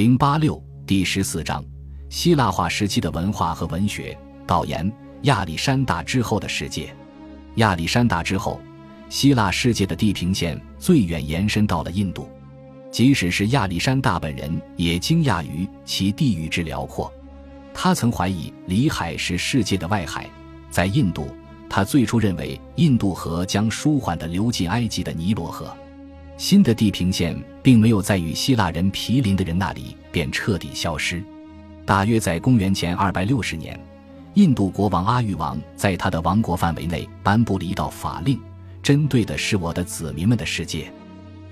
零八六第十四章：希腊化时期的文化和文学。导言：亚历山大之后的世界。亚历山大之后，希腊世界的地平线最远延伸到了印度。即使是亚历山大本人，也惊讶于其地域之辽阔。他曾怀疑里海是世界的外海。在印度，他最初认为印度河将舒缓地流进埃及的尼罗河。新的地平线并没有在与希腊人毗邻的人那里便彻底消失。大约在公元前二百六十年，印度国王阿育王在他的王国范围内颁布了一道法令，针对的是我的子民们的世界。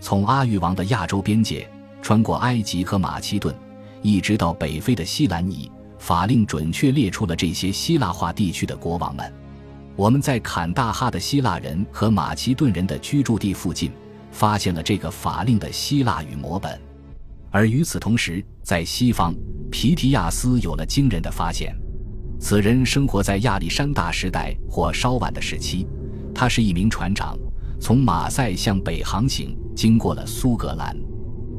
从阿育王的亚洲边界，穿过埃及和马其顿，一直到北非的西兰尼，法令准确列出了这些希腊化地区的国王们。我们在坎大哈的希腊人和马其顿人的居住地附近，发现了这个法令的希腊语摹本。而与此同时，在西方，皮提亚斯有了惊人的发现。此人生活在亚历山大时代或稍晚的时期，他是一名船长，从马赛向北航行。经过了苏格兰，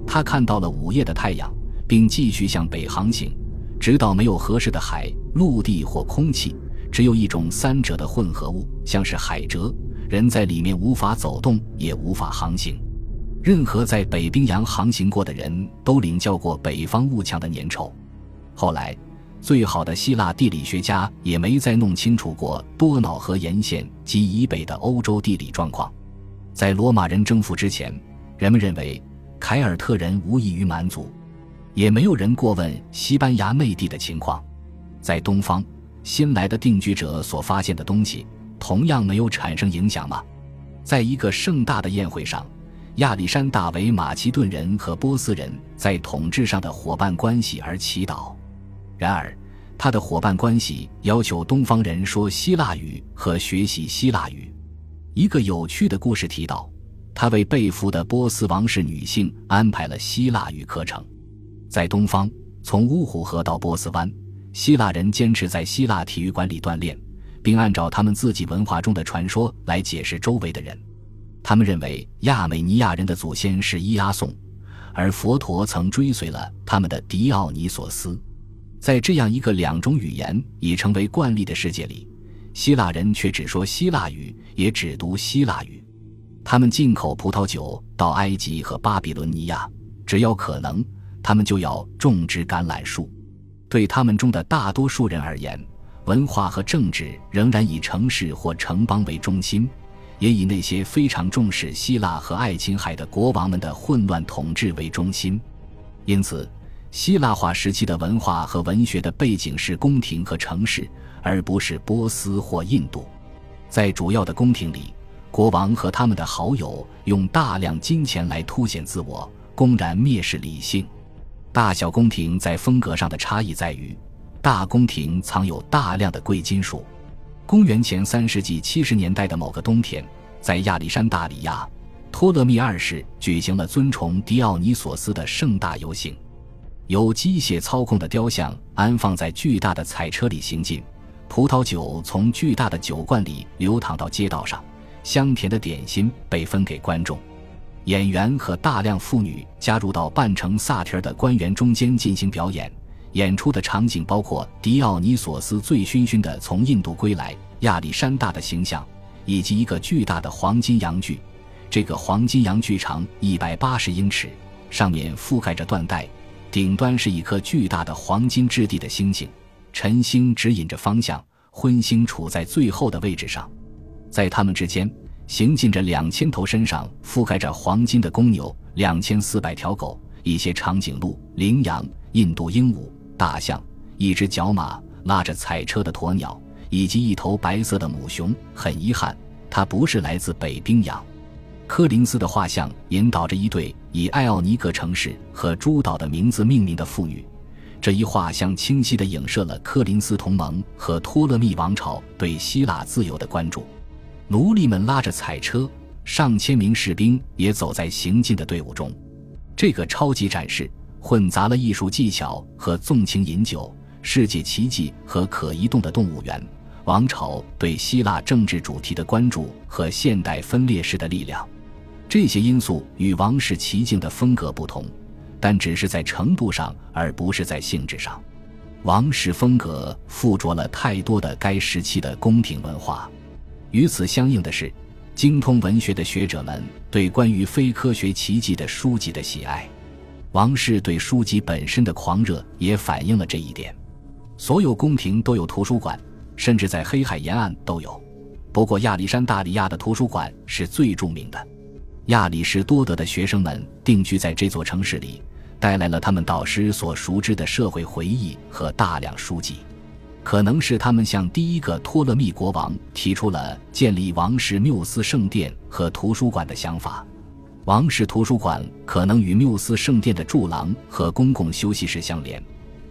他看到了午夜的太阳，并继续向北航行，直到没有合适的海、陆地或空气，只有一种三者的混合物，像是海蜇，人在里面无法走动，也无法航行。任何在北冰洋航行过的人都领教过北方雾墙的粘稠。后来，最好的希腊地理学家也没再弄清楚过多瑙河沿线及以北的欧洲地理状况。在罗马人征服之前。人们认为凯尔特人无异于蛮族，也没有人过问西班牙内地的情况。在东方，新来的定居者所发现的东西，同样没有产生影响吗？在一个盛大的宴会上，亚历山大为马其顿人和波斯人在统治上的伙伴关系而祈祷。然而，他的伙伴关系要求东方人说希腊语和学习希腊语。一个有趣的故事提到。他为被俘的波斯王室女性安排了希腊语课程。在东方，从乌虎河到波斯湾，希腊人坚持在希腊体育馆里锻炼，并按照他们自己文化中的传说来解释周围的人。他们认为亚美尼亚人的祖先是伊阿宋，而佛陀曾追随了他们的狄奥尼索斯。在这样一个两种语言已成为惯例的世界里，希腊人却只说希腊语，也只读希腊语。他们进口葡萄酒到埃及和巴比伦尼亚，只要可能，他们就要种植橄榄树。对他们中的大多数人而言，文化和政治仍然以城市或城邦为中心，也以那些非常重视希腊和爱琴海的国王们的混乱统治为中心。因此，希腊化时期的文化和文学的背景是宫廷和城市，而不是波斯或印度。在主要的宫廷里。国王和他们的好友用大量金钱来凸显自我，公然蔑视理性。大小宫廷在风格上的差异在于，大宫廷藏有大量的贵金属。公元前三世纪七十年代的某个冬天，在亚历山大里亚，托勒密二世举行了尊崇狄奥尼索斯的盛大游行。由机械操控的雕像安放在巨大的彩车里行进，葡萄酒从巨大的酒罐里流淌到街道上。香甜的点心被分给观众，演员和大量妇女加入到扮成萨提尔的官员中间进行表演。演出的场景包括狄奥尼索斯醉醺醺的从印度归来、亚历山大的形象，以及一个巨大的黄金羊具。这个黄金羊具长一百八十英尺，上面覆盖着缎带，顶端是一颗巨大的黄金质地的星星，晨星指引着方向，昏星处在最后的位置上。在他们之间行进着两千头身上覆盖着黄金的公牛，两千四百条狗，一些长颈鹿、羚羊、印度鹦鹉、大象，一只角马拉着彩车的鸵鸟，以及一头白色的母熊。很遗憾，它不是来自北冰洋。柯林斯的画像引导着一对以艾奥尼格城市和诸岛的名字命名的妇女。这一画像清晰地影射了柯林斯同盟和托勒密王朝对希腊自由的关注。奴隶们拉着彩车，上千名士兵也走在行进的队伍中。这个超级展示混杂了艺术技巧和纵情饮酒、世界奇迹和可移动的动物园、王朝对希腊政治主题的关注和现代分裂式的力量。这些因素与王室奇境的风格不同，但只是在程度上，而不是在性质上。王室风格附着了太多的该时期的宫廷文化。与此相应的是，精通文学的学者们对关于非科学奇迹的书籍的喜爱。王室对书籍本身的狂热也反映了这一点。所有宫廷都有图书馆，甚至在黑海沿岸都有。不过，亚历山大里亚的图书馆是最著名的。亚里士多德的学生们定居在这座城市里，带来了他们导师所熟知的社会回忆和大量书籍。可能是他们向第一个托勒密国王提出了建立王室缪斯圣殿和图书馆的想法。王室图书馆可能与缪斯圣殿的柱廊和公共休息室相连，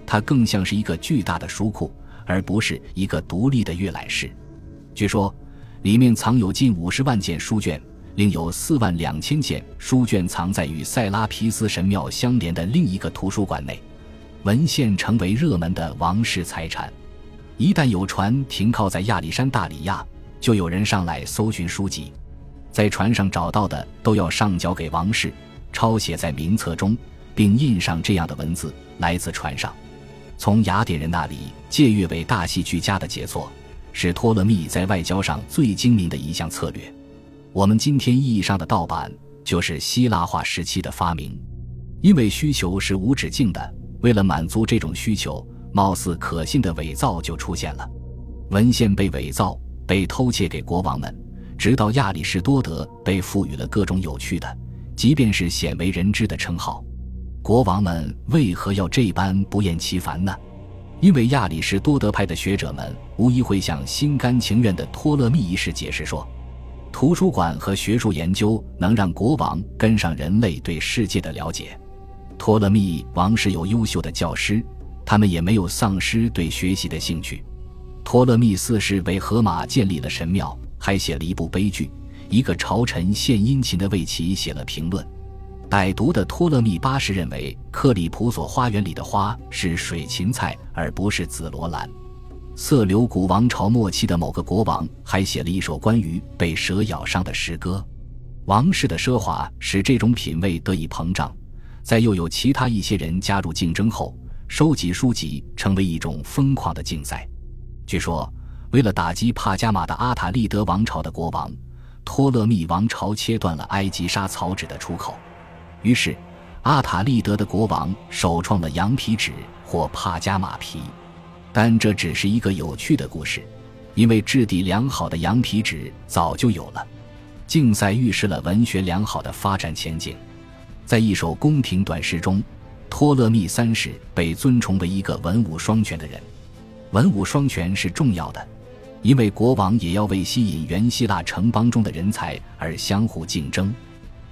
它更像是一个巨大的书库，而不是一个独立的阅览室。据说，里面藏有近五十万件书卷，另有四万两千件书卷藏在与塞拉皮斯神庙相连的另一个图书馆内。文献成为热门的王室财产。一旦有船停靠在亚历山大里亚，就有人上来搜寻书籍。在船上找到的都要上交给王室，抄写在名册中，并印上这样的文字：“来自船上，从雅典人那里借阅为大戏剧家的杰作，是托勒密在外交上最精明的一项策略。”我们今天意义上的盗版就是希腊化时期的发明，因为需求是无止境的。为了满足这种需求，貌似可信的伪造就出现了，文献被伪造，被偷窃给国王们。直到亚里士多德被赋予了各种有趣的，即便是鲜为人知的称号，国王们为何要这般不厌其烦呢？因为亚里士多德派的学者们无疑会向心甘情愿的托勒密一世解释说，图书馆和学术研究能让国王跟上人类对世界的了解。托勒密王室有优秀的教师，他们也没有丧失对学习的兴趣。托勒密四世为荷马建立了神庙。还写了一部悲剧，一个朝臣献殷勤的为其写了评论。歹毒的托勒密八世认为克里普索花园里的花是水芹菜，而不是紫罗兰。色流古王朝末期的某个国王还写了一首关于被蛇咬伤的诗歌。王室的奢华使这种品味得以膨胀，在又有其他一些人加入竞争后，收集书籍成为一种疯狂的竞赛。据说。为了打击帕加马的阿塔利德王朝的国王，托勒密王朝切断了埃及沙草纸的出口。于是，阿塔利德的国王首创了羊皮纸或帕加马皮。但这只是一个有趣的故事，因为质地良好的羊皮纸早就有了。竞赛预示了文学良好的发展前景。在一首宫廷短诗中，托勒密三世被尊崇为一个文武双全的人。文武双全是重要的。因为国王也要为吸引原希腊城邦中的人才而相互竞争，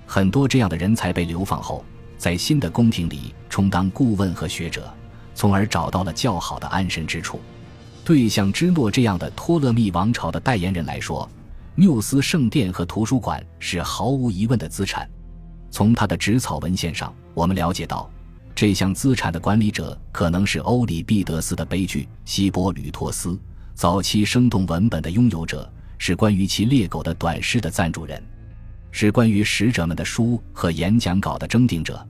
很多这样的人才被流放后，在新的宫廷里充当顾问和学者，从而找到了较好的安身之处。对像芝诺这样的托勒密王朝的代言人来说，缪斯圣殿和图书馆是毫无疑问的资产。从他的纸草文献上，我们了解到，这项资产的管理者可能是欧里庇得斯的悲剧《希波吕托斯》。早期生动文本的拥有者是关于其猎狗的短诗的赞助人，是关于使者们的书和演讲稿的征订者。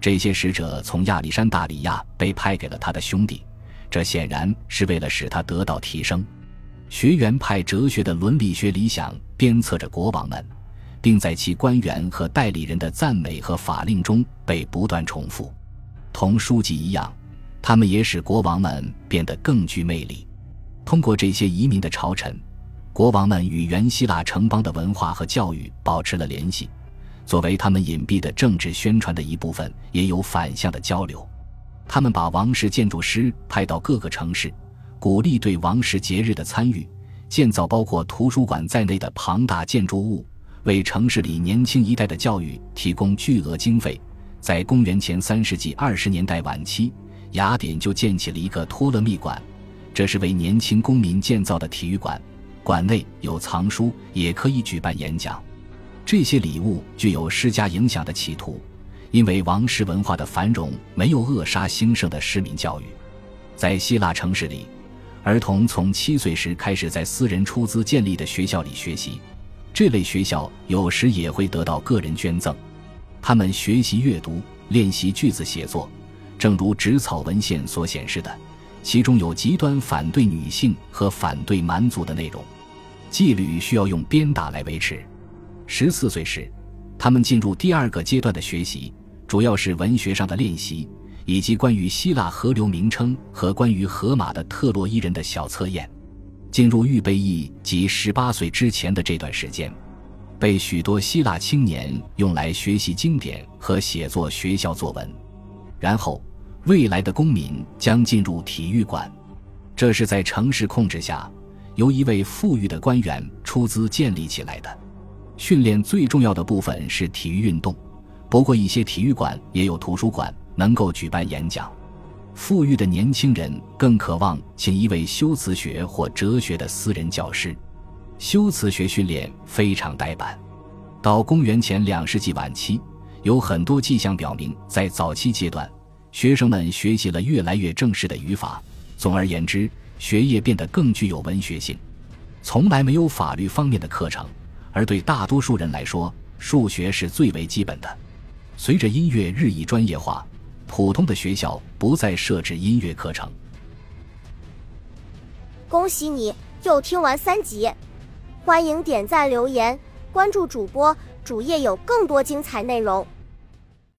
这些使者从亚历山大里亚被派给了他的兄弟，这显然是为了使他得到提升。学园派哲学的伦理学理想鞭策着国王们，并在其官员和代理人的赞美和法令中被不断重复。同书籍一样，他们也使国王们变得更具魅力。通过这些移民的朝臣，国王们与原希腊城邦的文化和教育保持了联系。作为他们隐蔽的政治宣传的一部分，也有反向的交流。他们把王室建筑师派到各个城市，鼓励对王室节日的参与，建造包括图书馆在内的庞大建筑物，为城市里年轻一代的教育提供巨额经费。在公元前三世纪二十年代晚期，雅典就建起了一个托勒密馆。这是为年轻公民建造的体育馆，馆内有藏书，也可以举办演讲。这些礼物具有施加影响的企图，因为王室文化的繁荣没有扼杀兴盛的市民教育。在希腊城市里，儿童从七岁时开始在私人出资建立的学校里学习，这类学校有时也会得到个人捐赠。他们学习阅读、练习句子写作。正如纸草文献所显示的，其中有极端反对女性和反对蛮族的内容。纪律需要用鞭打来维持。十四岁时，他们进入第二个阶段的学习，主要是文学上的练习，以及关于希腊河流名称和关于荷马的特洛伊人的小测验。进入预备役及十八岁之前的这段时间，被许多希腊青年用来学习经典和写作学校作文。然后，未来的公民将进入体育馆，这是在城市控制下由一位富裕的官员出资建立起来的。训练最重要的部分是体育运动，不过一些体育馆也有图书馆，能够举办演讲。富裕的年轻人更渴望请一位修辞学或哲学的私人教师。修辞学训练非常呆板。到公元前两世纪晚期，有很多迹象表明，在早期阶段，学生们学习了越来越正式的语法。总而言之，学业变得更具有文学性。从来没有法律方面的课程，而对大多数人来说，数学是最为基本的。随着音乐日益专业化。普通的学校不再设置音乐课程。恭喜你又听完三集，欢迎点赞、留言、关注主播，主页有更多精彩内容。